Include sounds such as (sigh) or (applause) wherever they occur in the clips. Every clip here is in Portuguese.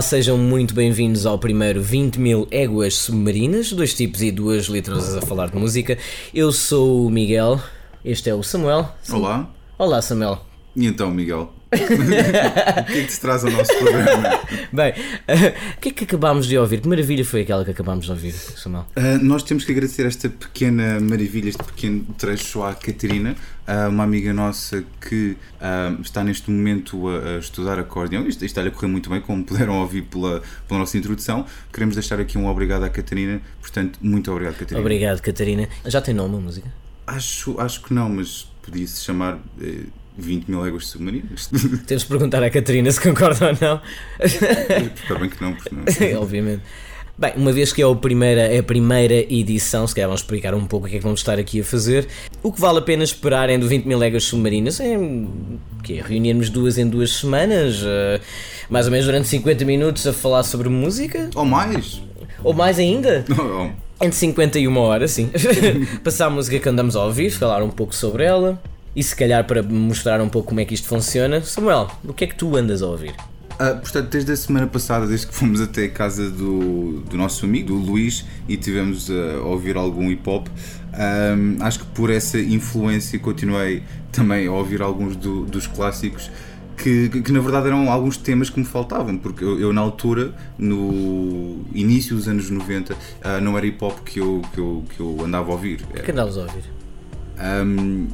Olá, sejam muito bem-vindos ao primeiro 20 mil éguas submarinas, dois tipos e duas letras a falar de música. Eu sou o Miguel, este é o Samuel. Olá. Olá, Samuel. E então, Miguel? (laughs) o que é que te traz ao nosso programa? Bem, uh, o que é que acabámos de ouvir? Que maravilha foi aquela que acabámos de ouvir, Samuel? Uh, nós temos que agradecer esta pequena maravilha, este pequeno trecho à Catarina, uh, uma amiga nossa que está neste momento a, a estudar acordeão. Isto, isto está-lhe a correr muito bem, como puderam ouvir pela, pela nossa introdução. Queremos deixar aqui um obrigado à Catarina, portanto, muito obrigado, Catarina. Obrigado, Catarina. Já tem nome a música? Acho, acho que não, mas podia-se chamar. Eh, 20 mil léguas submarinas. (laughs) Temos de perguntar à Catarina se concorda ou não. Espero bem que não, porque não. (laughs) Obviamente. Bem, uma vez que é a, primeira, é a primeira edição, se calhar vamos explicar um pouco o que é que vamos estar aqui a fazer. O que vale a pena esperar é do 20 mil léguas submarinas é, que é reunirmos duas em duas semanas, uh, mais ou menos durante 50 minutos a falar sobre música. Ou mais. Ou mais ainda? (laughs) Não, Entre 50 e uma hora, sim. Passar a música que andamos a ouvir, falar um pouco sobre ela. E se calhar para mostrar um pouco como é que isto funciona, Samuel, o que é que tu andas a ouvir? Uh, portanto, desde a semana passada, desde que fomos até a casa do, do nosso amigo, do Luís, e tivemos a ouvir algum hip hop, um, acho que por essa influência continuei também a ouvir alguns do, dos clássicos. Que, que, que, na verdade eram alguns temas que me faltavam, porque eu, eu na altura, no início dos anos 90, uh, ah, não era hip hop que eu, que eu, que eu andava a ouvir. O que andavas a ouvir? Um,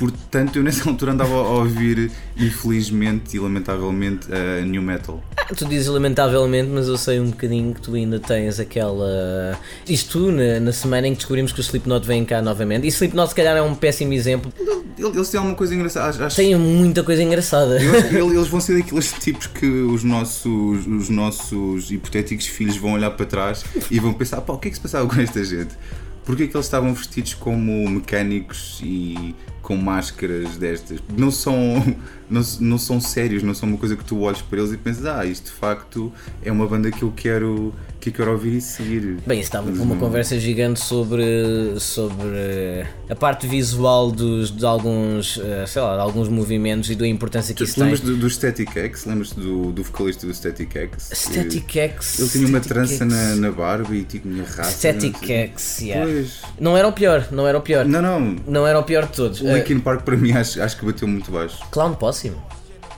Portanto, eu nessa altura andava a ouvir, infelizmente e lamentavelmente, a uh, New Metal. Ah, tu dizes lamentavelmente, mas eu sei um bocadinho que tu ainda tens aquela. Isto na, na semana em que descobrimos que o Slipknot vem cá novamente. E Slipknot, se calhar, é um péssimo exemplo. Eles têm alguma coisa engraçada. Acho... Têm muita coisa engraçada. Eles, eles vão ser daqueles tipos que os nossos, os nossos hipotéticos filhos vão olhar para trás e vão pensar: pá, o que é que se passava com esta gente? Porquê é que eles estavam vestidos como mecânicos e com máscaras destas. Não são, (laughs) não, não são sérios, não são uma coisa que tu olhes para eles e pensas, ah, isto de facto é uma banda que eu quero, que eu quero ouvir e seguir. Bem, estava com uma conversa gigante sobre, sobre a parte visual dos, de alguns, eh, sei lá, alguns movimentos e da importância que tu isso tem. lembras do, do Static X? Lembras-te do, do vocalista do Static X? Static X. Ele tinha uma trança na, na barba e tinha raça. Static X, yeah. Pois. Não era o pior, não era o pior. Não, não. Não era o pior de todos. O Linkin Park para mim acho, acho que bateu muito baixo. Clown Possum.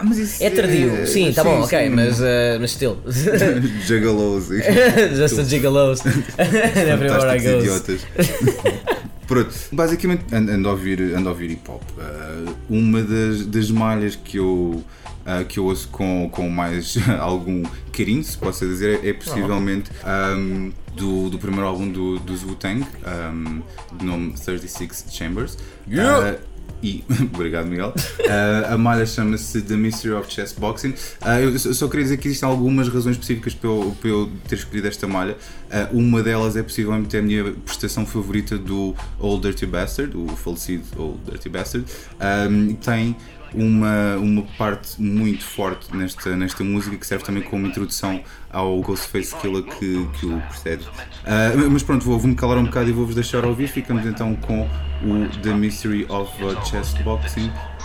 Ah, mas isso é tardio, é... sim, tá sim, bom, sim. ok, mas, uh, mas still. Juggalos. (laughs) Just a gigalos. Everywhere I go. idiotas. (laughs) Pronto, basicamente ando a ouvir, ando a ouvir hip hop. Uh, uma das, das malhas que eu. Uh, que eu ouço com, com mais (laughs) algum carinho, se posso dizer, é possivelmente um, do, do primeiro álbum do, do Wu-Tang, um, de nome 36 Chambers. Yeah. Uh, e, (laughs) obrigado Miguel, uh, a malha chama-se The Mystery of Chess Boxing. Uh, eu só queria dizer que existem algumas razões específicas para eu, para eu ter escolhido esta malha. Uh, uma delas é possivelmente a minha prestação favorita do Old Dirty Bastard, o falecido Old Dirty Bastard. Um, tem uma, uma parte muito forte nesta, nesta música que serve também como introdução ao Ghostface Killer que, que o precede. Uh, mas pronto, vou-me vou calar um bocado e vou-vos deixar ouvir. Ficamos então com o The Mystery of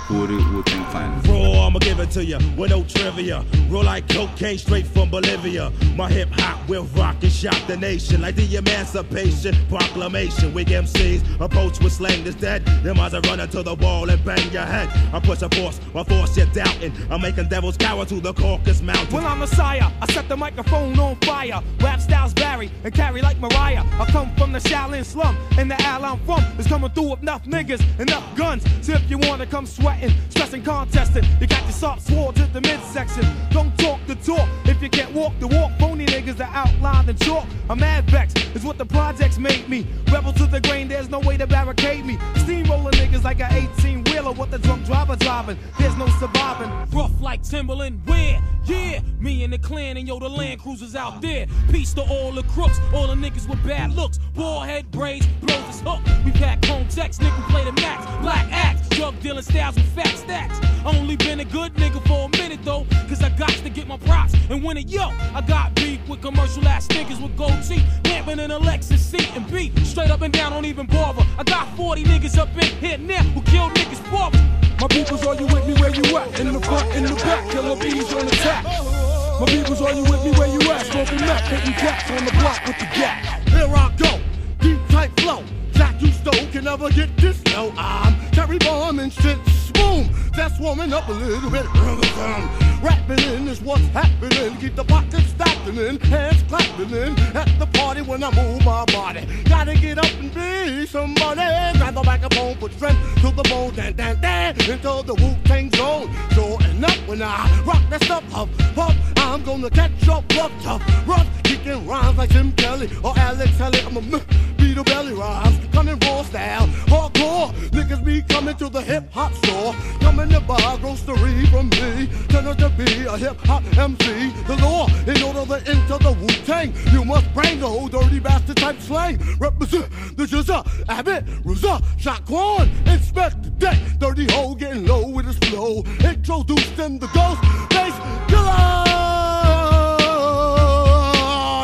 Chest Boxing por Wu-Tang Clan. Raw, I'ma give it to you with no trivia. Roll like cocaine straight from Bolivia. My hip hop will rock and shock the nation like the Emancipation Proclamation. Wig MCs approach with slang that's dead. Them eyes are running to the wall and bang your head. I push a force, my force you're doubting. I'm making devils cower to the Caucasus Mountain. Well, I'm a Messiah. I set the microphone on fire. Rap styles vary and carry like Mariah. I come from the Shaolin slum, and the al I'm from is coming through with enough niggas, and enough guns. So if you wanna come sweat sweating, stressing, contesting. You got your soft sword to the midsection. Don't talk the talk if you can't walk the walk. Phony niggas that outline the chalk. I'm mad vex is what the projects made me. Rebel to the grain, there's no way to barricade me. Steamroller niggas like an 18 wheeler with the drunk driver driving. There's no surviving. Rough like Timberland, where? Yeah, me and the clan and yo, the land cruisers out there. Peace to all the crooks, all the niggas with bad looks. Ball head braids, blows his hook. We pack home checks, nigga play the max. Black axe, drug dealing styles with fat stacks. Only been a good nigga for a minute though, cause I got to get my props and win it. Yo, I got beef with commercial ass niggas with gold teeth, lamping in a Lexus seat and beat. Straight up and down, don't even bother. I got 40 niggas up in here now who kill niggas proper. My peoples, are you with me where you at? In the front, in the back, killer bees on the attack. My peoples, are you with me where you at? Smoking meth, hitting cats on the block with the gap. Here I go, deep tight flow. You stole can never get this low. I'm Terry Bomb and shit. Boom, that's warming up a little bit. Rapping in is what's happening. Keep the pockets stacking in, hands clapping in. At the party when I move my body. Gotta get up and be somebody. Grab the microphone, put strength to the bone. Dan, dan, dan, until the Wu Tang zone. Sure enough, when I rock that stuff up, up, I'm gonna catch up, rough, tough, rough. Kicking rhymes like Tim Kelly or Alex Haley. I'm a beat a belly rhymes. Coming raw style, hardcore. Niggas be coming to the hip hop store. Coming to buy grocery from me. Turn to be a hip hop MC. The law, in order to enter the Wu Tang, you must bring the old dirty bastard type slang. Represent the Jizza, Abbott, Razza, Shaquan, inspect the deck. Dirty hole getting low with his flow. Introduced in the ghost bass killer.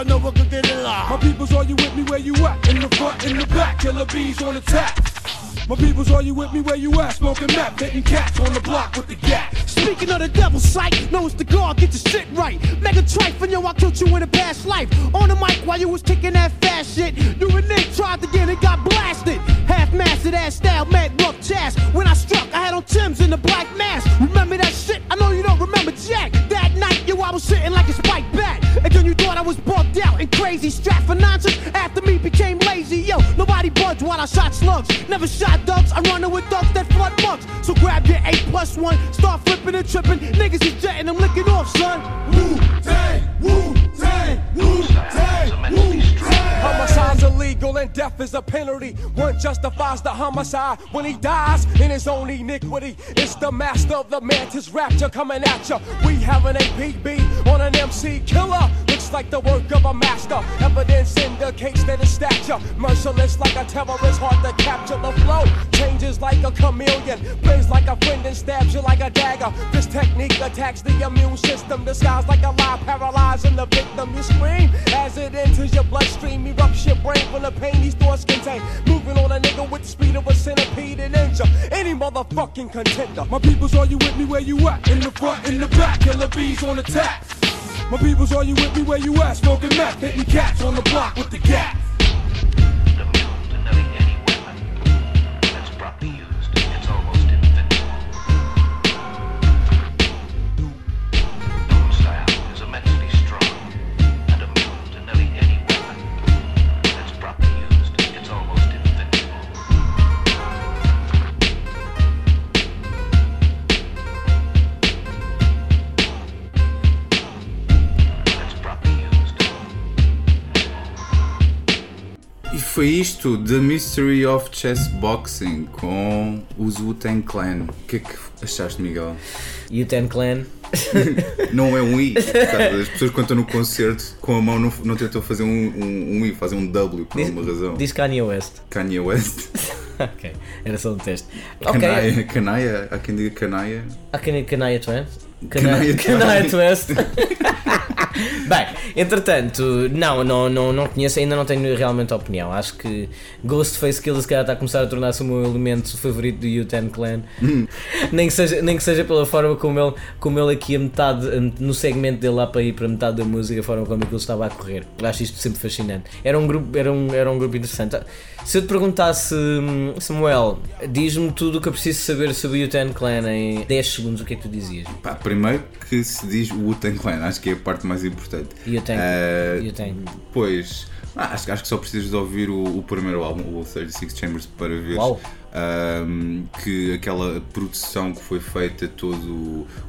No one can get it live. My peoples, are you with me where you at? In the front, in the back, killer bees on attack. My peoples, are you with me where you at? Smoking meth, hitting cats on the block with the gap. Speaking of the devil's sight, know it's the guard, get your shit right. Mega trife, and yo, I killed you in a past life. On the mic while you was kicking that fast shit. You and Nick tried to get it, got blasted. Half mastered ass style, mad rough chest. When I struck, I had on Tim's in the black mask. Remember that shit? I know you don't remember Jack. That night, yo, I was sitting like a spike bat. And then you thought I was bugged out and crazy. Strapped for nonsense after me became lazy. Yo, nobody while I shot slugs. Never shot ducks, I'm running with ducks that flood bucks. So grab your 8 plus 1, start flipping and tripping. Niggas is jetting, I'm licking off, son. Wu Tang, And death is a penalty. One justifies the homicide when he dies in his own iniquity. It's the master of the mantis rapture coming at ya. We have an APB on an MC killer. Looks like the work of a master. Evidence indicates that his stature merciless like a terrorist, hard to capture the flow. Changes like a chameleon, plays like a friend and stabs you like a dagger. This technique attacks the immune system, disguised like a lie, paralyzing the victim. You scream as it enters your bloodstream, erupts your brain from the pain these thoughts contain. Moving on a nigga with the speed of a centipede and injure any motherfucking contender. My peoples, are you with me where you at? In the front, in the back, killer bees on attack. My peoples, are you with me where you at? Smoking meth, hitting cats on the block with the gat. Foi isto, The Mystery of Chess Boxing com os Wu-Tang Clan. O que é que achaste, Miguel? U10 Clan. (laughs) Não é um I. Sabe? As pessoas quando estão no concerto com a mão não, não tentam fazer um, um, um I, fazem um W por Diz, alguma razão. diz Kanye West. Kanye West. (laughs) ok, era só um teste. Canaia, Canaia, há quem diga Canaia. há Kanye, Kanye West? Kanye Kanye Twist. (laughs) (laughs) Bem, entretanto, não, não, não, não conheço, ainda não tenho realmente opinião. Acho que Ghostface Killer se calhar está a começar a tornar-se o meu elemento favorito do U10 Clan. (laughs) nem, que seja, nem que seja pela forma como ele, como ele aqui a metade, no segmento dele lá para ir para metade da música, a forma como aquilo estava a correr. Acho isto sempre fascinante. Era um grupo, era um, era um grupo interessante. Se eu te perguntasse, Samuel, diz-me tudo o que eu preciso saber sobre o U10 Clan em 10 segundos, o que é que tu dizias? Pá, primeiro que se diz Wu-Tang Clan, acho que é a parte mais importante. U10. Eh, U10. Pois, ah, acho, acho que só precisas de ouvir o, o primeiro álbum, o 36 Chambers, para ver Uau. ahm, que aquela produção que foi feita, todos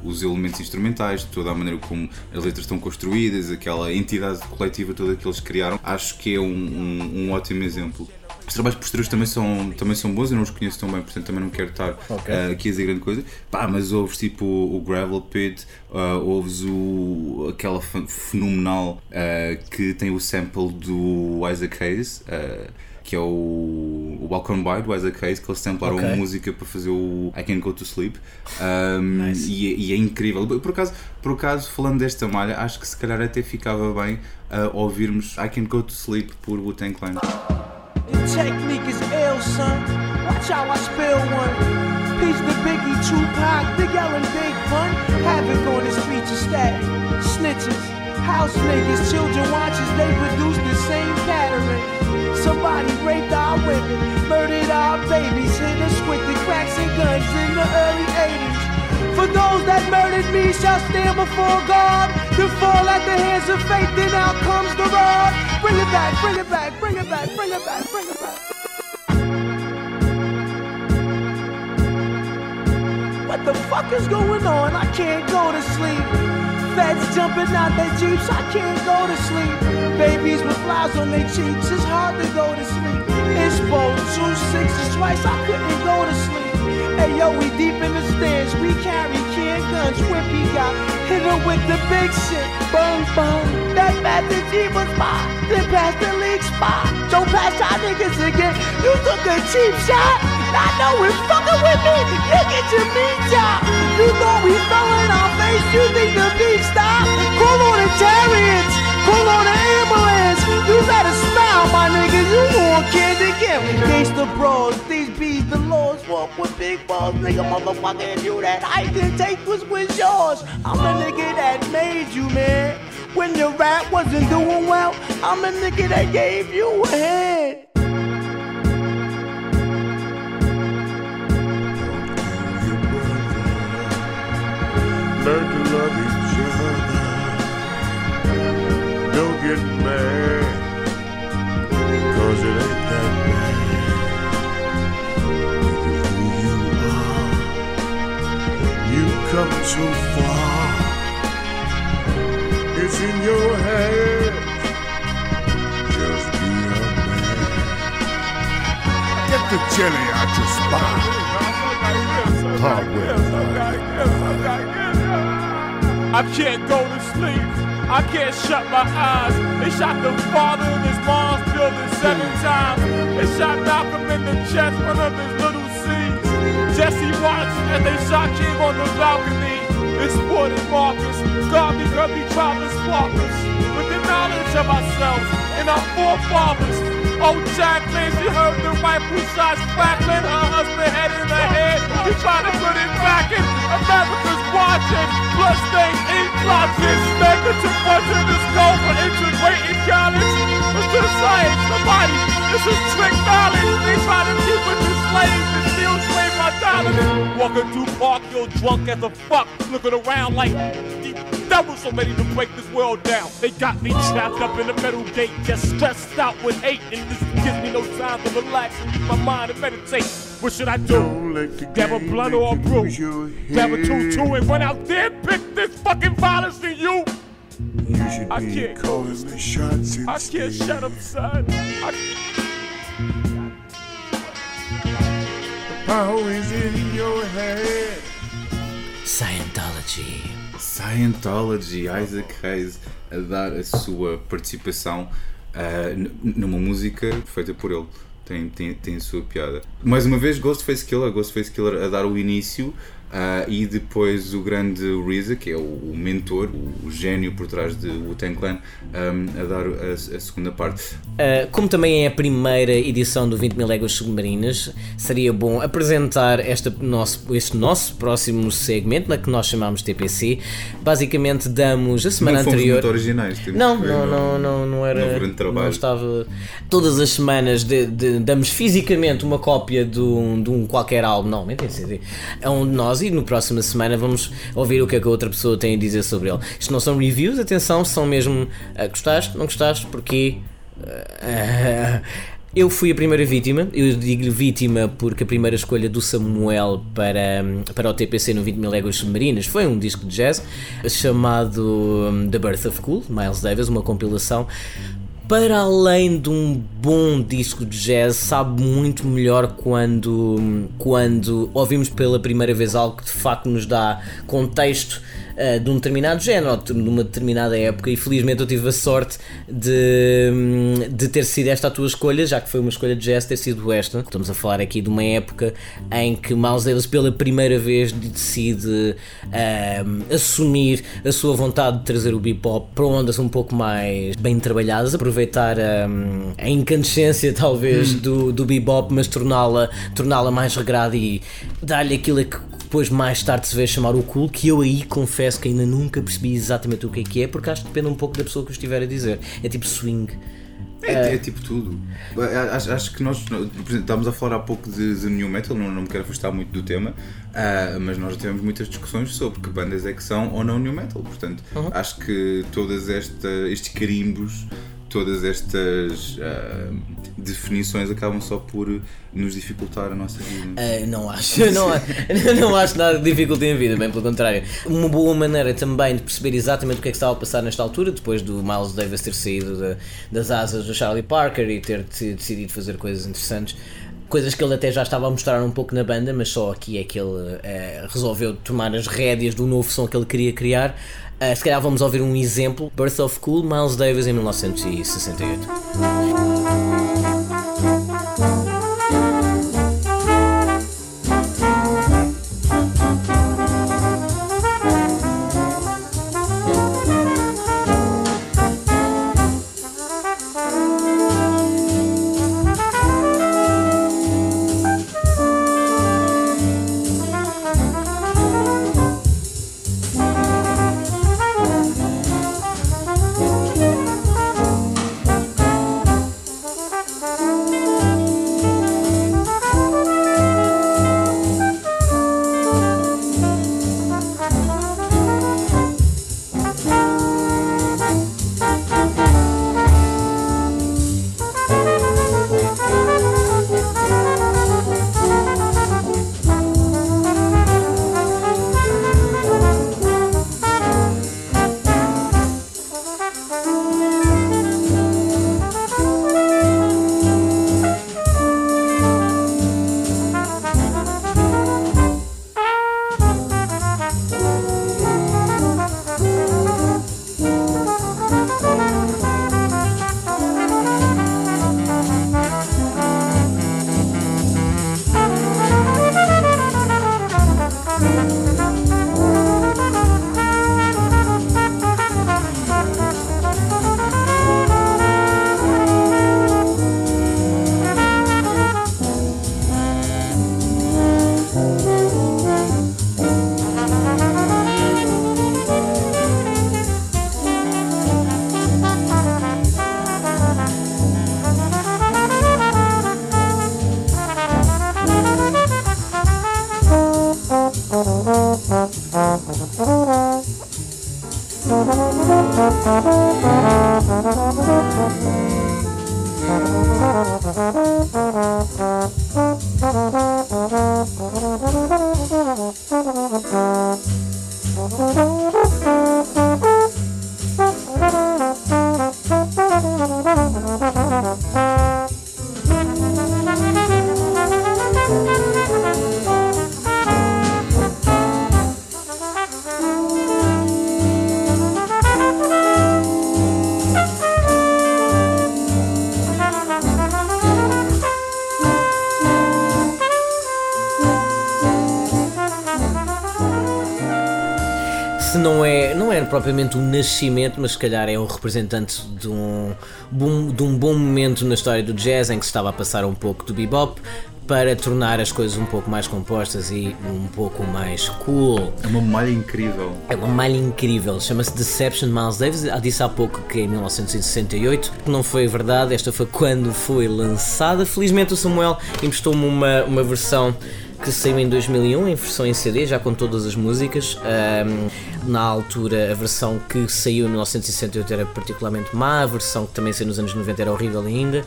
os elementos instrumentais, toda a maneira como as letras estão construídas, aquela entidade coletiva toda que eles criaram, acho que é um, um- um ótimo exemplo. Os trabalhos posteriores também são, também são bons, eu não os conheço tão bem, portanto também não quero estar Ok. ah, aqui a dizer grande coisa. Pá, mas ouves tipo o, o Gravel Pit, ah, ouves o, aquela fe- fenomenal ah, que tem o sample do Isaac Hayes, ah, que é o, o Welcome By do Isaac Hayes, que eles samplaram Ok. a música para fazer o I Can Go To Sleep. Um, Nice. e, é- e é incrível. Por acaso, por acaso, falando desta malha, acho que se calhar até ficava bem ouvirmos I Can Go To Sleep por Wu-Tang Clan. This technique is ill, son. Watch how I spill one. Peace the Biggie, Tupac, Big L and Big Pun. Havoc on the streets of static. Snitches, house niggas, children watchers, they produce the same pattern. Somebody raped our women, murdered our babies, hit us with the cracks and guns in the early 80s. For those that murdered me shall stand before God to fall at the hands of faith, then out comes the rod. Bring it back, bring it back, bring it back, bring it back, bring it back. What the fuck is going on? I can't go to sleep. Feds jumping out their jeeps, I can't go to sleep. Babies with flies on their cheeks, it's hard to go to sleep. It's both two sixes twice, I couldn't go to sleep. Hey yo, we deep in the stands, we carry can guns. Whippy got hit her with the big shit. Bung bung, that Master G was mine. Then pass the league spot. Don't pass y'all niggas again. You took a cheap shot. I know it's fucking with me. You get your meat chop. You thought we fell in our face. You think the beat stopped? Call on the chariots. Call on the want candy Kim. Gangsta bros, these bees, the laws walk with big balls. Nigga, motherfucker, you that I didn't take was was yours. I'm a nigga that made you, man. When your rap wasn't doing well, I'm a nigga that gave you a hand. Learn to love each other. Don't get mad, cause it ain't come too far. It's in your head. Just be a man. Get the jelly out your spine. Hardware. I can't go to sleep. I can't shut my eyes. They shot the father in his mom's building seven times. They shot Malcolm in the chest, one of his little. Jesse watched as they shot King on the balcony. Exported Marcus, God because he tried to spark us with the knowledge of ourselves and our forefathers. Oh, Jacqueline, she heard the rifle shots crackling, her husband head in her head. He tried to put it back in. America's watching, bloodstained ink blotches. Negative one to the skull for integrating college. It's the science, nobody. This is trick knowledge. They try to keep us enslaved and still slave our dollars. Walking through park, you're drunk as a fuck, looking around like the devils so ready to break this world down. They got me trapped up in the metal gate, just stressed out with hate, and this gives me no time to relax and use my mind and meditate. What should I do? Don't let the Grab a blunt or a brew. Grab a two-two and run out there and pick this fucking violence in you. You should I be can't calling the shots. I can't shut up, son. I Is in your head. Scientology. Scientology, Isaac Hayes a dar a sua participação n- numa música feita por ele. Tem, tem, tem a sua piada. Mais uma vez, Ghostface Killer, Ghostface Killer a dar o início ah, e depois o grande RZA, que é o, o mentor, o, o gênio por trás de Wu-Tang Clan, ah, a dar a, a segunda parte. Uh, como também é a primeira edição do 20 mil léguas submarinas, seria bom apresentar esta nosso, este nosso próximo segmento, na que nós chamamos TPC. Basicamente, damos a semana não anterior. muito originais. Não, que ver, não, não, não, não era. no grande trabalho. Não estava. Todas as semanas de- de- damos fisicamente uma cópia de um, de um qualquer álbum, normalmente em CD, a um de nós e no próxima semana vamos ouvir o que é que a outra pessoa tem a dizer sobre ele. Isto não são reviews, atenção, são mesmo. ah, gostaste? Não gostaste? Porquê? Ah, (laughs) eu fui a primeira vítima, eu digo vítima porque a primeira escolha do Samuel para, para o TPC no 20 mil léguas submarinas foi um disco de jazz chamado hum, The Birth of Cool, Miles Davis, uma compilação. Para além de um bom disco de jazz, sabe muito melhor quando, quando ouvimos pela primeira vez algo que de facto nos dá contexto ah, de um determinado género de uma determinada época e felizmente eu tive a sorte de, hum, de ter sido esta a tua escolha, já que foi uma escolha de jazz ter sido esta. Estamos a falar aqui de uma época em que Miles Davis pela primeira vez decide hum, assumir a sua vontade de trazer o bebop para ondas um pouco mais bem trabalhadas, aproveitar hum, a incandescência talvez do, do bebop, mas torná-la torná-la mais regrada e dar-lhe aquilo que depois mais tarde se vê chamar o cool, que eu aí confesso que ainda nunca percebi exatamente o que é que é, porque acho que depende um pouco da pessoa que o estiver a dizer. É tipo swing. É, é tipo tudo. Acho, acho que nós, exemplo, estávamos a falar há pouco de, de New Metal, não, não me quero afastar muito do tema, ah, mas nós já tivemos muitas discussões sobre que bandas é que são ou não New Metal. Portanto, acho que todas esta, estes carimbos, todas estas ah, definições acabam só por nos dificultar a nossa vida. Ah, não acho, (laughs) não, não acho nada de dificuldade em vida, bem pelo contrário. Uma boa maneira também de perceber exatamente o que é que estava a passar nesta altura, depois do Miles Davis ter saído da- das asas do Charlie Parker e ter de- decidido fazer coisas interessantes. Coisas que ele até já estava a mostrar um pouco na banda, mas só aqui é que ele eh, resolveu tomar as rédeas do novo som que ele queria criar. Ah, se calhar vamos ouvir um exemplo: Birth of Cool, Miles Davis em 1968. Propriamente um nascimento, mas se calhar é um representante de um, bom, de um bom momento na história do jazz em que se estava a passar um pouco do bebop para tornar as coisas um pouco mais compostas e um pouco mais cool. É uma malha incrível. É uma malha incrível, chama-se Deception Miles Davis. Disse há pouco que é em 1968, que não foi verdade, esta foi quando foi lançada. Felizmente o Samuel emprestou-me uma, uma versão que saiu em 2001, em versão em CD, já com todas as músicas. Ahm, na altura, a versão que saiu em 1968 era particularmente má, a versão que também saiu nos anos 90 era horrível ainda.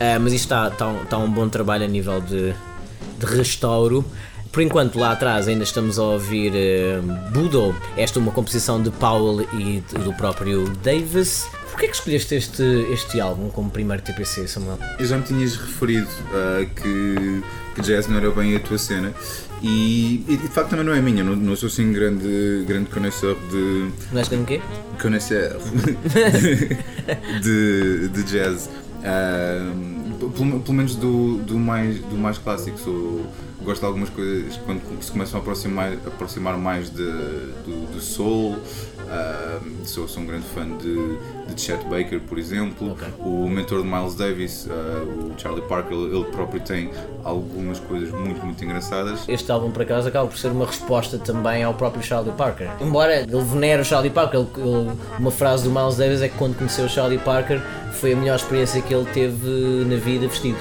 Ah, mas isto está, está, um- está um bom trabalho a nível de, de restauro. Por enquanto, lá atrás ainda estamos a ouvir eh, Budo. Esta é uma composição de Powell e do próprio Davis. Porquê que escolheste este, este álbum como primeiro TPC, Samuel? Eu já me tinhas referido ah, que, que jazz não era bem a tua cena e, e de facto também não é minha, não, não sou assim grande, grande conhecedor de. Não és grande quê? conhecer (laughs) de, de jazz. Ah, pelo, pelo menos do, do, mais, do mais clássico. Sou, gosto de algumas coisas quando se começam a aproximar, aproximar mais de, do, do soul. Ah, sou, sou um grande fã de, de Chet Baker, por exemplo. Ok. O mentor de Miles Davis, ah, o Charlie Parker, ele ele próprio tem algumas coisas muito, muito engraçadas. Este álbum, por acaso, acaba por ser uma resposta também ao próprio Charlie Parker. Embora ele venere o Charlie Parker, ele- ele- uma frase do Miles Davis é que quando conheceu o Charlie Parker foi a melhor experiência que ele teve na vida vestido.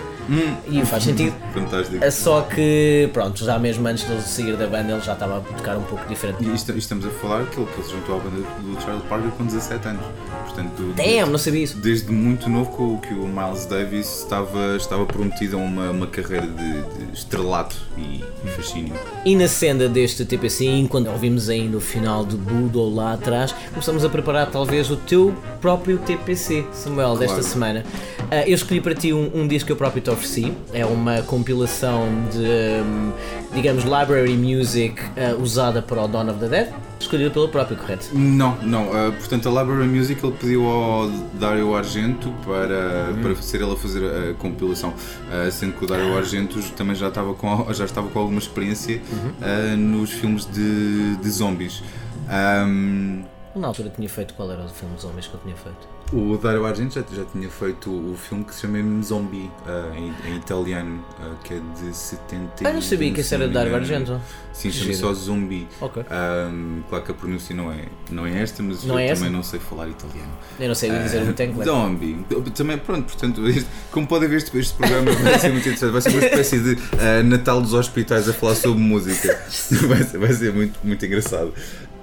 E faz sentido. Fantástico. É Só que, pronto, já mesmo antes de ele sair da banda, ele já estava a tocar um pouco diferente. E isto- estamos a falar que ele, que ele se juntou à banda do Charlie Parker com 17 anos. Portanto, Damn, não sabia isso. desde muito novo que o, que o Miles Davis estava, estava prometido a uma, uma carreira de, de estrelato e, e fascínio. E na senda deste TPC, enquanto ouvimos ainda o final de Budo lá atrás, começamos a preparar talvez o teu próprio TPC, Samuel, desta Claro. semana. Ah, eu escolhi para ti um, um disco que eu próprio ofereci. É uma compilação de, hum, digamos, library music ah, usada para o Dawn of the Dead, escolhida pelo próprio, correto? Não, não. ah, portanto, a Library Music ele pediu ao Dario Argento para, para ser ele a fazer a compilação. Ah, sendo que o Dario Argento também já estava com, (laughs) já estava com alguma experiência ah, nos filmes de, de zombies. Ahm, Na altura tinha feito qual era o filme dos homens que eu tinha feito? O Dario Argento já, já tinha feito o filme que se chama Zombie, ah, em, em italiano, ah, que é de 70 Ah, não sabia que esse era Dario Argento. Sim, chama só Zombie. Ok. Ahm, claro que a pronúncia não é, não é esta, mas Não eu é também essa? não sei falar italiano. Eu não sei dizer muito em inglês. Zombie. Também, pronto, portanto, este- como podem ver, este, este programa vai ser muito interessante. Vai ser uma espécie de ah, Natal dos hospitais a falar sobre música. (laughs) Vai ser, vai ser muito, muito engraçado.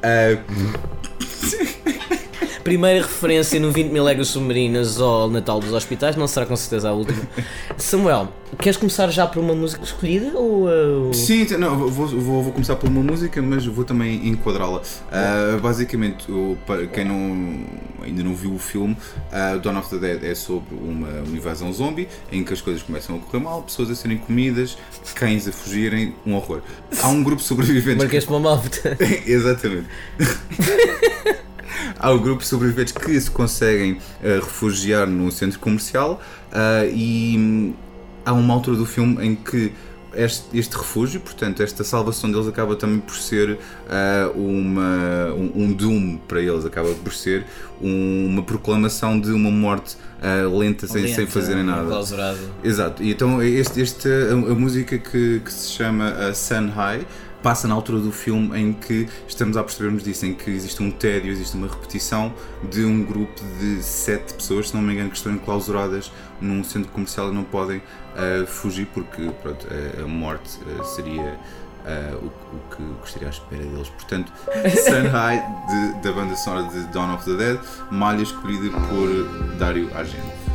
Ah, (laughs) Primeira referência no 20 mil léguas submarinas ao Natal dos Hospitais, não será com certeza a última. Samuel, queres começar já por uma música escolhida ou. uh, Sim, não, vou, vou, vou começar por uma música, mas vou também enquadrá-la. Ah, basicamente, para quem não, ainda não viu o filme, ah, Dawn of the Dead é sobre uma, uma invasão zombie em que as coisas começam a correr mal, pessoas a serem comidas, cães a fugirem, um horror. Há um grupo de sobreviventes. que- Marquês de uma malta. (laughs) Exatamente. (laughs) Há o grupo de sobreviventes que se conseguem eh, refugiar num centro comercial ah, e hum, há uma altura do filme em que este, este refúgio, portanto, esta salvação deles acaba também por ser ah, uma, um, um doom para eles, acaba por ser um- uma proclamação de uma morte ah, lenta, sem, sem fazerem nada. Clausurado. Exato, e então este, este, a, a música que, que se chama uh, Sun High passa na altura do filme em que estamos a percebermos disso, em que existe um tédio, existe uma repetição de um grupo de sete pessoas, se não me engano, que estão enclausuradas num centro comercial e não podem uh, fugir porque pronto, a, a morte uh, seria uh, o, o que o que estaria à espera deles. Portanto, (laughs) Sun High de- da banda sonora de Dawn of the Dead, malha escolhida por Dario Argento.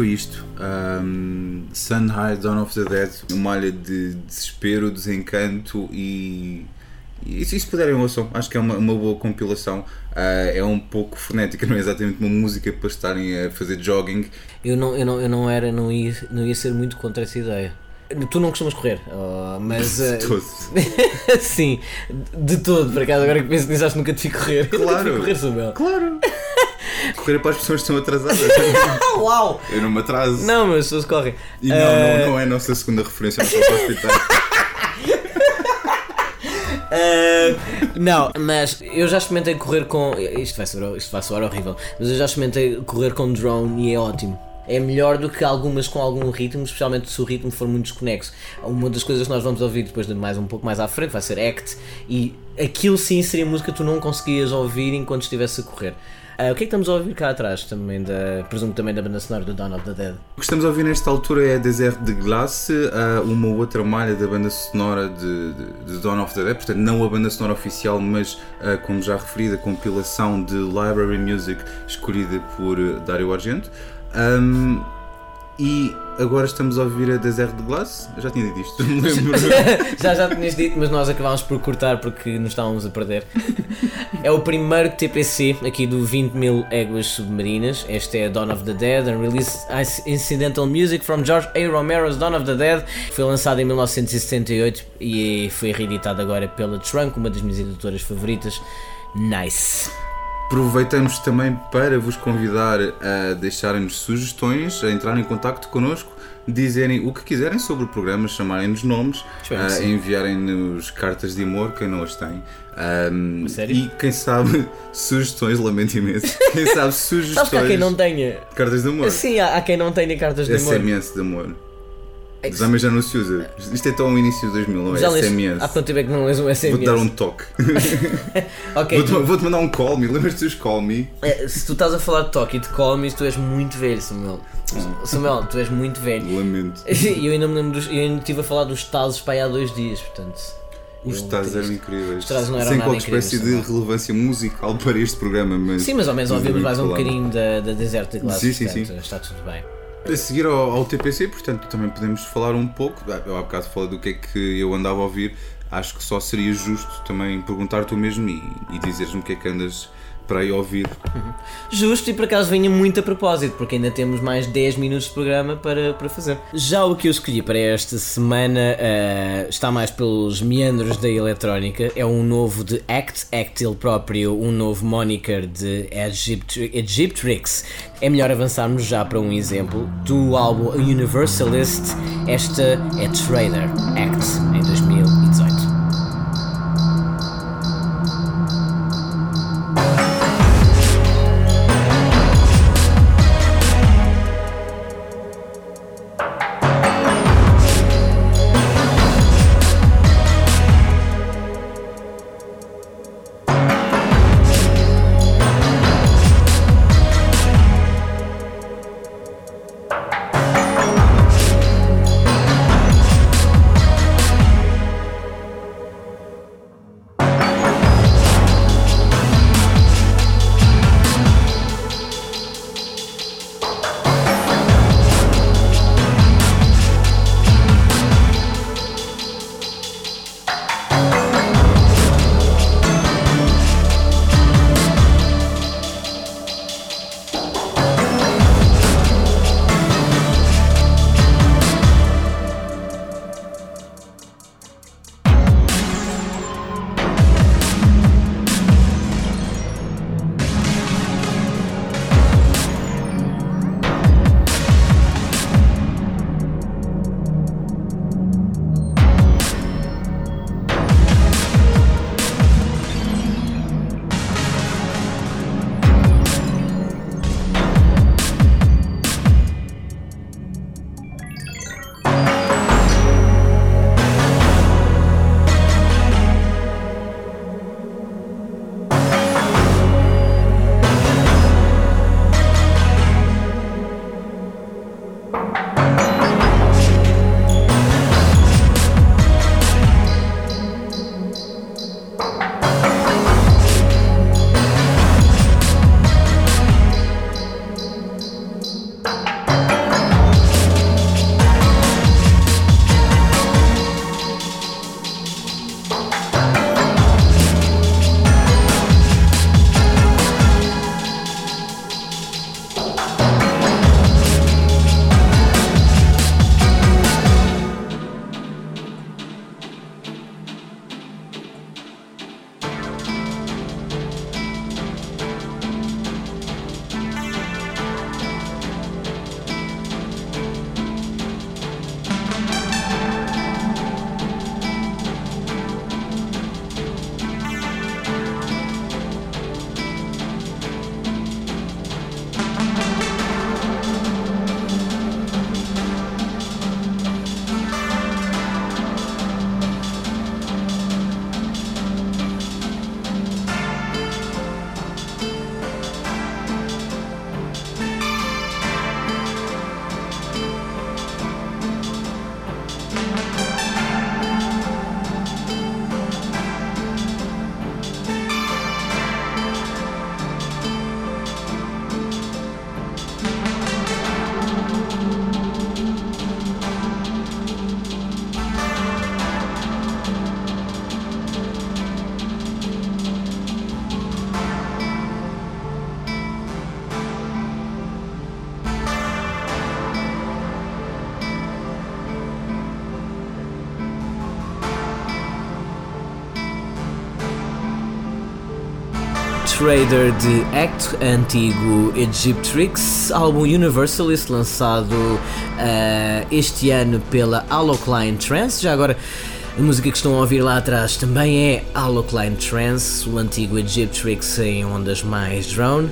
Foi isto. Um, Sun High Dawn of the Dead, uma malha de desespero, desencanto e. E se se puderem ouçam, acho que é uma, uma boa compilação. Ah, é um pouco frenética, (laughs) não é exatamente uma música para estarem a fazer jogging. Eu não, eu não, eu não era, não ia, não ia ser muito contra essa ideia. Tu não costumas correr, oh, mas. (laughs) eh, Todo. (laughs) Sim, de todo, por acaso, agora que penso nisso, acho que nunca te vi correr. Claro. Correr, Samuel. Claro! Correr para as pessoas que estão atrasadas. (laughs) Uau! Eu não me atraso. Não, mas as pessoas correm. E não, Eh, não, não é a nossa segunda referência ao hospital. Uh, (laughs) não, mas eu já experimentei correr com. Isto vai, ser, isto vai soar horrível, mas eu já experimentei correr com drone e é ótimo. É melhor do que algumas com algum ritmo, especialmente se o ritmo for muito desconexo. Uma das coisas que nós vamos ouvir depois de mais um pouco mais à frente vai ser Act, e aquilo sim seria música que tu não conseguias ouvir enquanto estivesse a correr. Ah, o que é que estamos a ouvir cá atrás? Também da, presumo também da banda sonora do Dawn of the Dead. O que estamos a ouvir nesta altura é Desert de Glace, ah, uma outra malha da banda sonora de, de, de Dawn of the Dead, portanto não a banda sonora oficial, mas ah, como já referido, a compilação de Library Music escolhida por Dario Argento. Ahm, e agora estamos a ouvir a Desert de Glace, eu já tinha dito isto, (laughs) não me lembro. (laughs) já já tinhas dito, mas nós acabámos por cortar porque nos estávamos a perder. (laughs) É o primeiro TPC aqui do 20 mil éguas submarinas. Este é Dawn of the Dead, Unreleased Incidental Music from George A. Romero's Dawn of the Dead. Foi lançado em 1978 e foi reeditado agora pela Trunk, uma das minhas editoras favoritas. Nice. Aproveitamos também para vos convidar a deixarem-nos sugestões, a entrarem em contacto connosco, dizerem o que quiserem sobre o programa, chamarem-nos nomes, sim. enviarem-nos cartas de amor, quem não as tem. Sério? e quem sabe, (laughs) sugestões, lamento imenso. Quem sabe (laughs) sugestões. Sabes que há quem não tenha. Cartas de amor. Sim, há, há quem não tenha cartas de amor. SMS de amor. Os homens já não se usa. Isto é tão o início de 2000, não é? Já lês- SMS. Há quanto tempo é que não lês um SMS? Vou-te dar um toque. (laughs) Ok, Vou-te vou-te mandar um call me. Lembras-te dos call me? É, se tu estás a falar de toque e de call me, tu és muito velho, Samuel. Samuel, tu és muito velho. Lamento. (laughs) E eu ainda me lembro dos, eu ainda estive a falar dos tazos para aí há dois dias, portanto. Os tazos eram incríveis. Os tazos não eram Sem qualquer espécie de relevância musical para este programa, mas. Sim, mas ao menos mas ouvimos mais um bocadinho da, da Desert de Glass, Sim, sim, portanto, sim. está tudo bem. A seguir ao, ao TPC, portanto, também podemos falar um pouco. ah, Eu há bocado falei do que é que eu andava a ouvir. Acho que só seria justo também perguntar tu mesmo e, e dizeres-me o que é que andas para aí ouvir. Justo e por acaso venha muito a propósito, porque ainda temos mais 10 minutos de programa para, para fazer. Já o que eu escolhi para esta semana eh, está mais pelos meandros da eletrónica. É um novo de Act, Act ele próprio, um novo moniker de Egypt, Egyptrix. É melhor avançarmos já para um exemplo do álbum Universalist. Esta é Trader, Act, em 2018. Raider de Act, antigo Egyptrix, álbum Universalist lançado uh, este ano pela Allocline Trance. Já agora, a música que estão a ouvir lá atrás também é Allocline Trance, o antigo Egyptrix em ondas mais drone.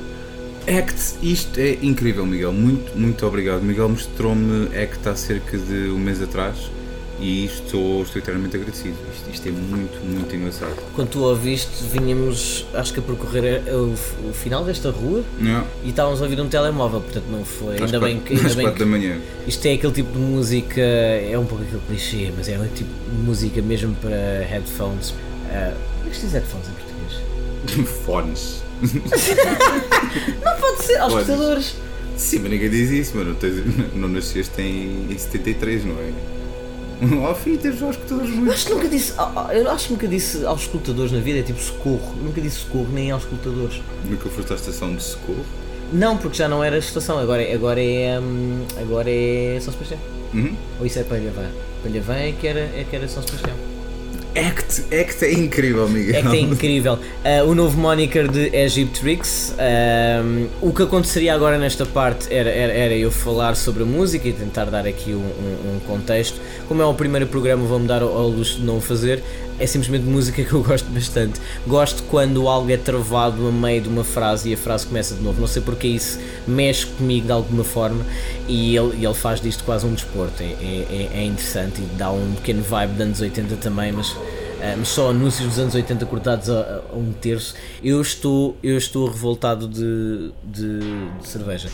Act, isto é incrível, Miguel. Muito, muito obrigado. Miguel mostrou-me Act há cerca de um mês atrás e estou, estou eternamente agradecido. Isto, isto é muito, muito engraçado. Quando tu ouviste, vinhamos, acho que a percorrer o, o final desta rua Não, e estávamos a ouvir um telemóvel, portanto não foi. às Ainda bem quatro- que. Ainda às bem que da manhã. isto é aquele tipo de música, é um pouco aquele clichê, mas é um tipo de música mesmo para headphones. Ah, como é que se diz headphones em português? (laughs) Fones. Pode ser, aos escutadores. Sim, mas ninguém diz isso, mano. Tens- Não nasceste em, em 73, não é? (laughs) Oh, filho, tens os escutadores muito. acho que nunca disse, eu acho que nunca disse aos escutadores na vida, é tipo socorro. Nunca disse socorro nem aos escutadores. Nunca foste à estação de socorro? Não, porque já não era estação, agora, é- agora é. hum, agora é São Sebastião. Uhum. Ou isso é Palhavã? Palhavã é que era, é que era São Sebastião. Act, Act é incrível, Miguel. Que é incrível. Ah, o novo moniker de Egyptrix. ahm, o que aconteceria agora nesta parte era, era, era eu falar sobre a música e tentar dar aqui um, um- um contexto. Como é o primeiro programa, vou-me dar ao, ao luxo de não o fazer. É simplesmente música que eu gosto bastante. Gosto quando algo é travado a meio de uma frase e a frase começa de novo. Não sei porque isso mexe comigo de alguma forma e ele, ele faz disto quase um desporto. É, é, é interessante e dá um pequeno vibe de anos 80 também, mas ah, mas só anúncios dos anos 80 cortados a, a um terço. Eu estou, eu estou revoltado de, de, de cerveja.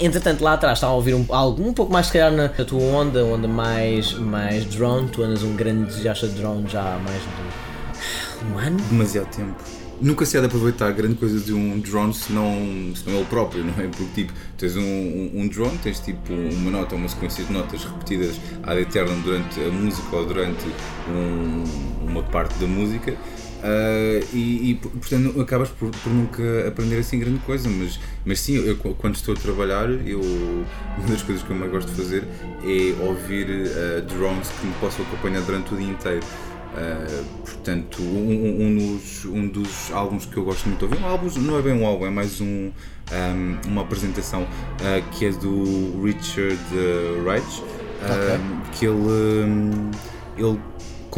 Entretanto, lá atrás estava a ouvir um, algo um pouco mais, se calhar, na tua onda, onda mais, mais drone. Tu andas um grande entusiasta de drone já há mais de um ano. Demasiado tempo. Nunca se há de aproveitar grande coisa de um drone se não, se não ele próprio, não é? Porque tipo, tens um, um, um drone, tens tipo uma nota, uma sequência de notas repetidas ad eternum durante a música ou durante um- uma parte da música. Ah, e, e, portanto acabas por, por nunca aprender assim grande coisa, mas, mas sim, eu, quando estou a trabalhar, eu, uma das coisas que eu mais gosto de fazer é ouvir ah, drones que me possam acompanhar durante o dia inteiro. Uh, portanto, um, um- dos, um dos álbuns que eu gosto muito de ouvir, um álbum, não é bem um álbum, é mais um, um, uma apresentação uh, que é do Richard uh, Reich, um, que ele, um, ele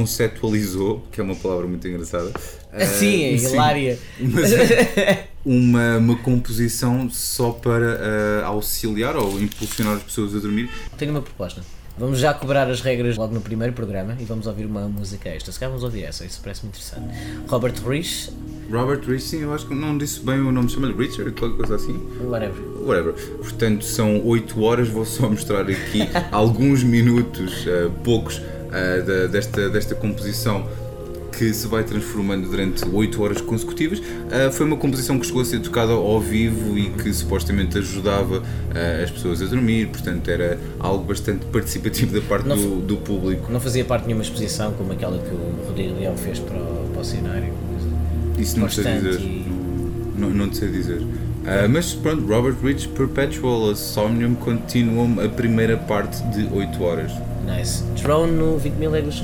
conceptualizou, que é uma palavra muito engraçada. uh, Sim, é sim, hilária. mas é (laughs) uma, uma composição só para uh, auxiliar ou impulsionar as pessoas a dormir. Tenho uma proposta. Vamos já cobrar as regras logo no primeiro programa e vamos ouvir uma música extra. Se calhar vamos ouvir essa, isso parece-me interessante. Robert Rich, Robert Rich, sim, eu acho que não disse bem o nome, chama-lhe Richard, qualquer coisa assim. whatever. Whatever. Portanto, são 8 horas, vou só mostrar aqui (laughs) alguns minutos, eh, poucos, eh, da- desta, desta composição que se vai transformando durante 8 horas consecutivas. Eh, foi uma composição que chegou a ser tocada ao vivo e que supostamente ajudava eh, as pessoas a dormir, portanto era algo bastante participativo da parte do, do público. Não fazia parte de nenhuma exposição como aquela que o Rodrigo Leão fez para o, para o cenário. Isso não sei dizer. e- Não, não sei dizer. Ah, mas pronto, Robert Rich Perpetual Somnium Continuum, a primeira parte de 8 horas. Nice. Drone no 20 mil léguas.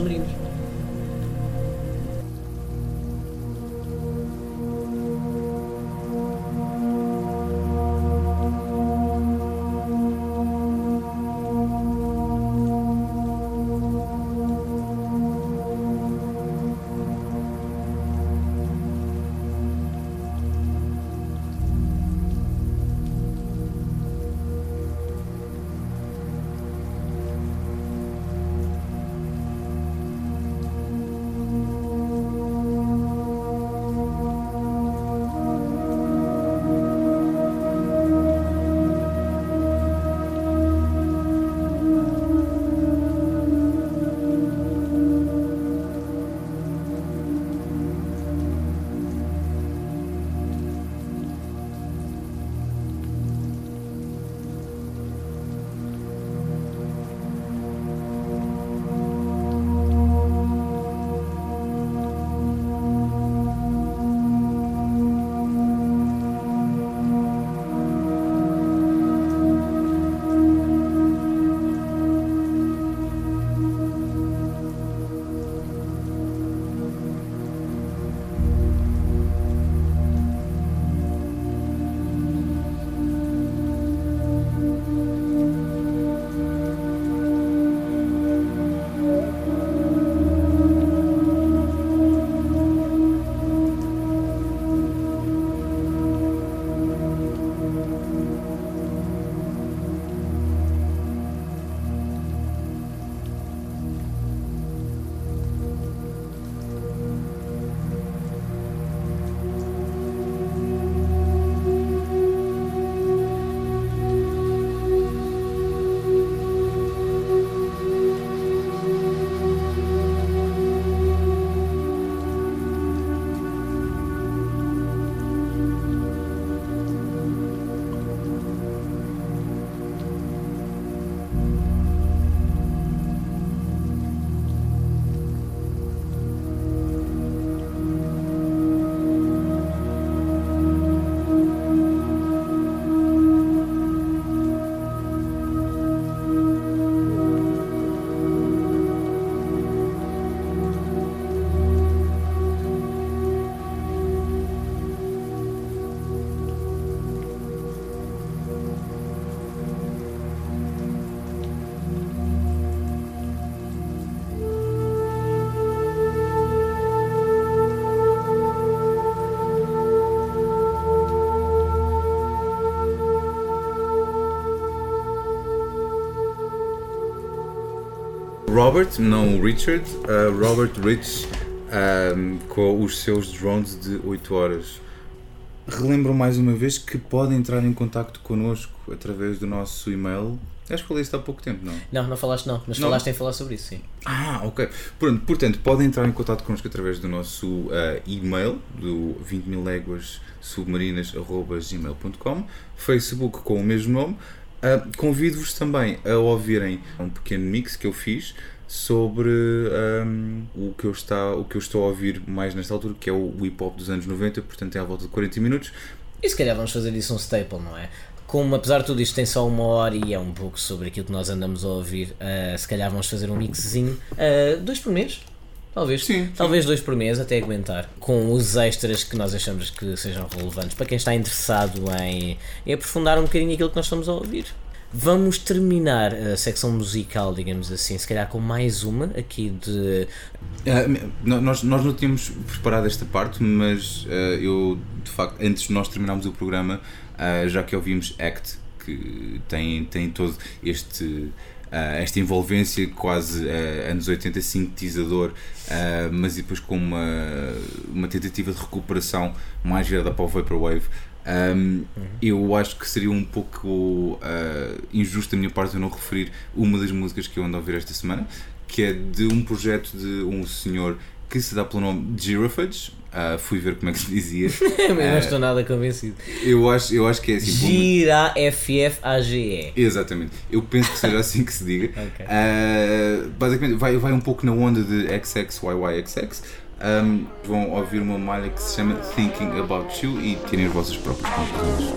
Robert, não o Richard, uh, Robert Rich, um, com os seus drones de 8 horas. Relembro mais uma vez que podem entrar em contato connosco através do nosso e-mail. Acho que falei isto há pouco tempo, não? Não, não falaste não, mas Não. falaste em falar sobre isso, sim. Ah, ok. Pronto, portanto, podem entrar em contato connosco através do nosso uh, e-mail, do 20 mil léguas submarinas.gmail.com, Facebook com o mesmo nome. Uh, Convido-vos também a ouvirem um pequeno mix que eu fiz sobre um, o, que eu está, o que eu estou a ouvir mais nesta altura, que é o hip hop dos anos 90, portanto é à volta de 40 minutos. E se calhar vamos fazer isso um staple, não é? Como apesar de tudo isto tem só uma hora e é um pouco sobre aquilo que nós andamos a ouvir, ah, se calhar vamos fazer um mixzinho, ah, dois por mês, talvez, Sim, sim. talvez dois por mês até aguentar, com os extras que nós achamos que sejam relevantes para quem está interessado em, em aprofundar um bocadinho aquilo que nós estamos a ouvir. Vamos terminar a secção musical, digamos assim, se calhar com mais uma aqui de no- nós, nós não tínhamos preparado esta parte, mas ah, eu, de facto, antes de nós terminarmos o programa, ah, já que ouvimos Act, que tem, tem todo este. Ah, esta envolvência quase ah, anos 80 sintetizador, ah, mas depois com uma, uma tentativa de recuperação mais virada para o Vaporwave. Um, Eu acho que seria um pouco ah, injusto da minha parte eu não referir uma das músicas que eu ando a ouvir esta semana, que é de um projeto de um senhor que se dá pelo nome de Giraffage. Ah, fui ver como é que se dizia. (laughs) Eu não estou nada convencido. Eu acho, eu acho que é assim. Gira F-F-A-G-E. Exatamente, eu penso que seja assim que se diga. (laughs) Ok. Ah, basicamente, vai, vai um pouco na onda de XXYYXX. Um, vão ouvir uma malha que se chama Thinking About You e tirem as vossas próprias conclusões.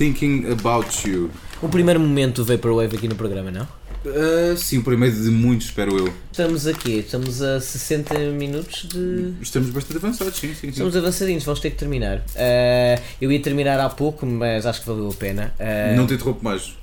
Thinking About You. O primeiro momento do Vaporwave aqui no programa, não? Uh, sim, o primeiro de muitos, espero eu. Estamos aqui, estamos a 60 minutos de. Estamos bastante avançados, sim, sim. sim. Estamos avançadinhos, vamos ter que terminar. Uh, eu ia terminar há pouco, mas acho que valeu a pena. Uh, Não te interrompo mais.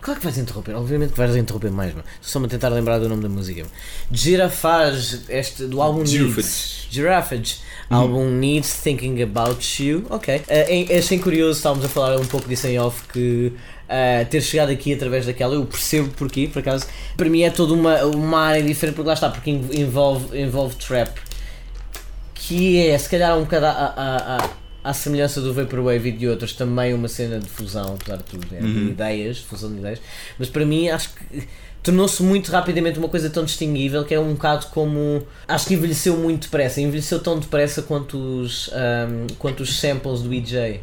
Claro que vais interromper, obviamente que vais interromper mais, mano. Só-me a tentar lembrar do nome da música. Girafage, este, do álbum Girafage. Girafage. Álbum Needs Thinking About You. Ok. Uh, achei curioso, estávamos a falar um pouco disso em off, que uh, ter chegado aqui através daquela, eu percebo porquê, por acaso. Para mim é toda uma, uma área diferente, porque lá está, porque en- envolve, envolve trap. Que é, se calhar, um bocado à, à, à, à semelhança do Vaporwave e de outros, também uma cena de fusão, apesar de tudo, é, de ideias, fusão de ideias. Mas para mim, acho que tornou-se muito rapidamente uma coisa tão distinguível que é um bocado como. Acho que envelheceu muito depressa. Envelheceu tão depressa quanto os, ahm, quanto os samples do EJ.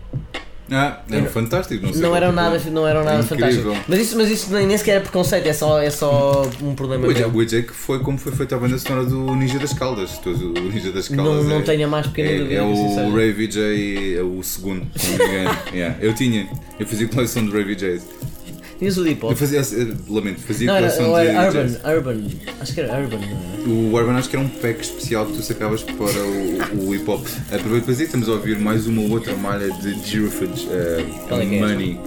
Ah, é fantástico. Não, sei Não eram é nada, não eram nada fantásticos. Mas isso, mas isso nem, nem sequer é preconceito, é só, é só um problema. O meu. o AJ que foi como foi feita a banda sonora do Ninja das Caldas. O Ninja das Caldas Não, não é, tenho a mais pequena é, dúvida. é o. Ray VJ, é o segundo, se não me engano. (laughs) Yeah, Eu tinha, eu fazia coleção de Ray VJs. Tinhas o hip Eu fazia, eh, lamento, fazia Não, coleção ou de era DJs. Urban, Urban. Acho que era Urban, não é? O Urban acho que era um pack especial que tu sacavas para o, o hip hop. Aproveito para dizer que estamos a ouvir mais uma outra malha de Girafage, uh, Qual é é Money.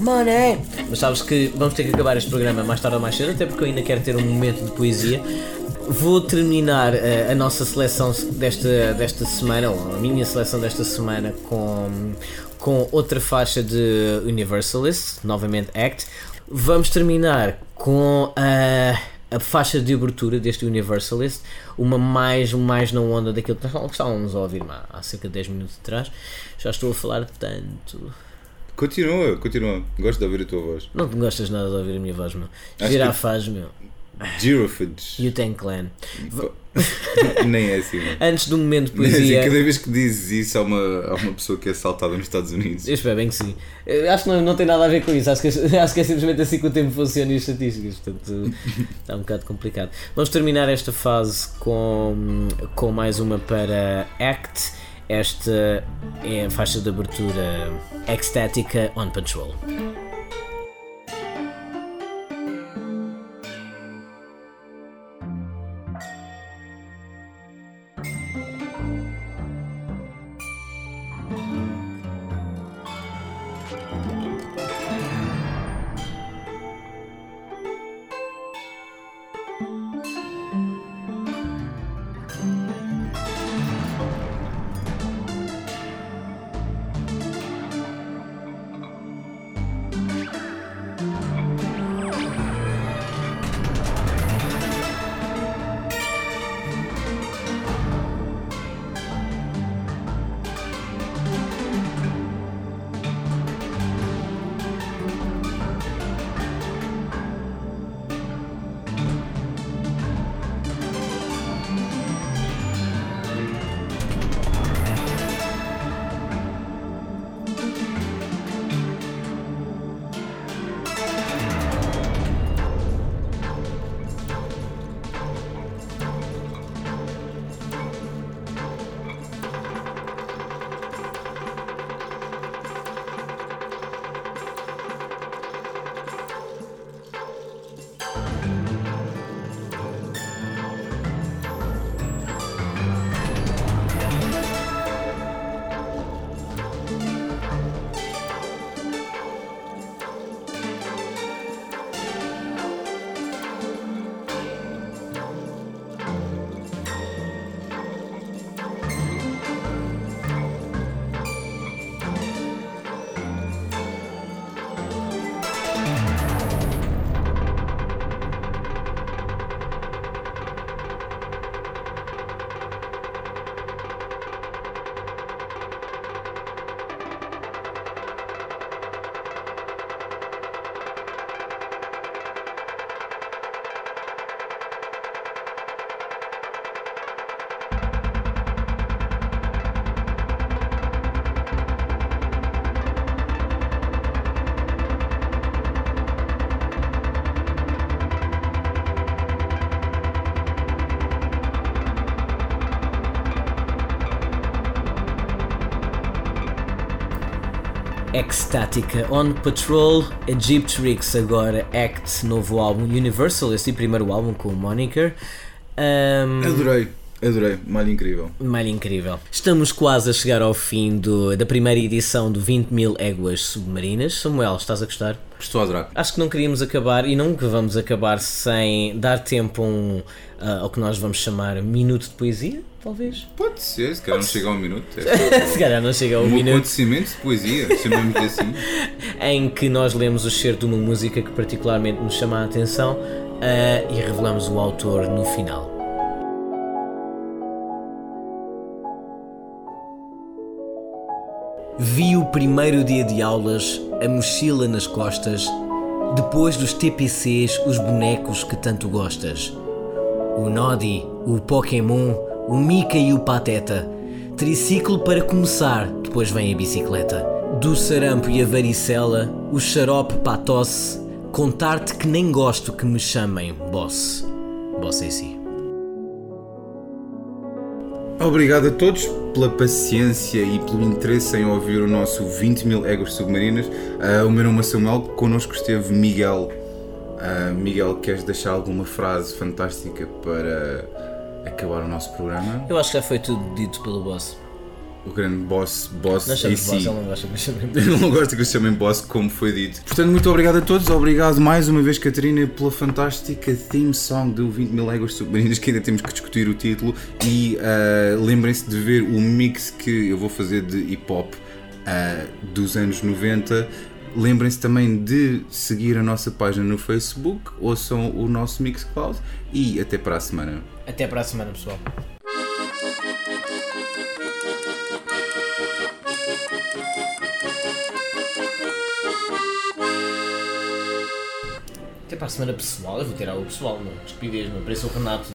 Money! Mas sabes que vamos ter que acabar este programa mais tarde ou mais cedo, até porque eu ainda quero ter um momento de poesia. Vou terminar eh, a nossa seleção desta, desta semana, ou a minha seleção desta semana, com, com outra faixa de Universalist, novamente Act. Vamos terminar com a, a faixa de abertura deste Universalist, uma mais, mais na onda daquilo que nós estávamos a ouvir há, há cerca de 10 minutos atrás. Já estou a falar tanto. Continua, continua. Gosto de ouvir a tua voz. Não gostas nada de ouvir a minha voz, meu. Acho Girafaz, meu. Girafage. E o Ten Clan. (laughs) Nem é assim. Antes do momento de Nem é assim. poesia. Cada vez que dizes isso há uma, há uma pessoa que é assaltada nos Estados Unidos. Eu espero bem que sim. Eu acho que não, não tem nada a ver com isso. Acho que, (laughs) acho que é simplesmente assim que o tempo funciona e as estatísticas. Portanto, (laughs) está um bocado complicado. Vamos terminar esta fase com, com mais uma para Act. Esta é a faixa de abertura Ecstatica on Patrol. Ecstatica On Patrol, Egyptrix agora Act, novo álbum Universal, esse primeiro álbum com o Moniker. Um, Adorei, adorei, malha incrível. Malha incrível. Estamos quase a chegar ao fim do- da primeira edição do 20 mil éguas submarinas. Samuel, estás a gostar? Estou a adorar. Acho que não queríamos acabar e nunca vamos acabar sem dar tempo um, ah, ao que nós vamos chamar minuto de poesia, talvez? Pode ser, se (laughs) calhar não chega a um minuto. É Se calhar não chega ao um minuto acontecimento de poesia, chamamos (laughs) assim. em que nós lemos o cheiro de uma música que particularmente nos chama a atenção ah, e revelamos o autor no final. Vi o primeiro dia de aulas, a mochila nas costas, depois dos TPCs, os bonecos que tanto gostas. O Nodi, o Pokémon, o Mika e o Pateta. Triciclo para começar, depois vem a bicicleta. Do sarampo e a varicela, o xarope para a tosse. Contar-te que nem gosto que me chamem boss. Boss em si. Obrigado a todos pela paciência e pelo interesse em ouvir o nosso 20 mil egos submarinas. Ah, o meu nome é Samuel, connosco esteve Miguel. Ah, Miguel, queres deixar alguma frase fantástica para acabar o nosso programa? Eu acho que já foi tudo dito pelo boss. O grande boss, boss Nós chamamos (laughs) AC. boss, ele não gosta que Eu não gosto que o chamem boss, como foi dito. Portanto, muito obrigado a todos. Obrigado mais uma vez, Catarina, pela fantástica theme song do 20 mil Léguas Submarinas, que ainda temos que discutir o título. E ah, lembrem-se de ver o mix que eu vou fazer de hip hop ah, dos anos 90. Lembrem-se também de seguir a nossa página no Facebook, ouçam o nosso Mixcloud e até para a semana. Até para a semana, pessoal. Até para a semana pessoal, eu vou tirar o pessoal, não. Estupidez, não. Parece o Renato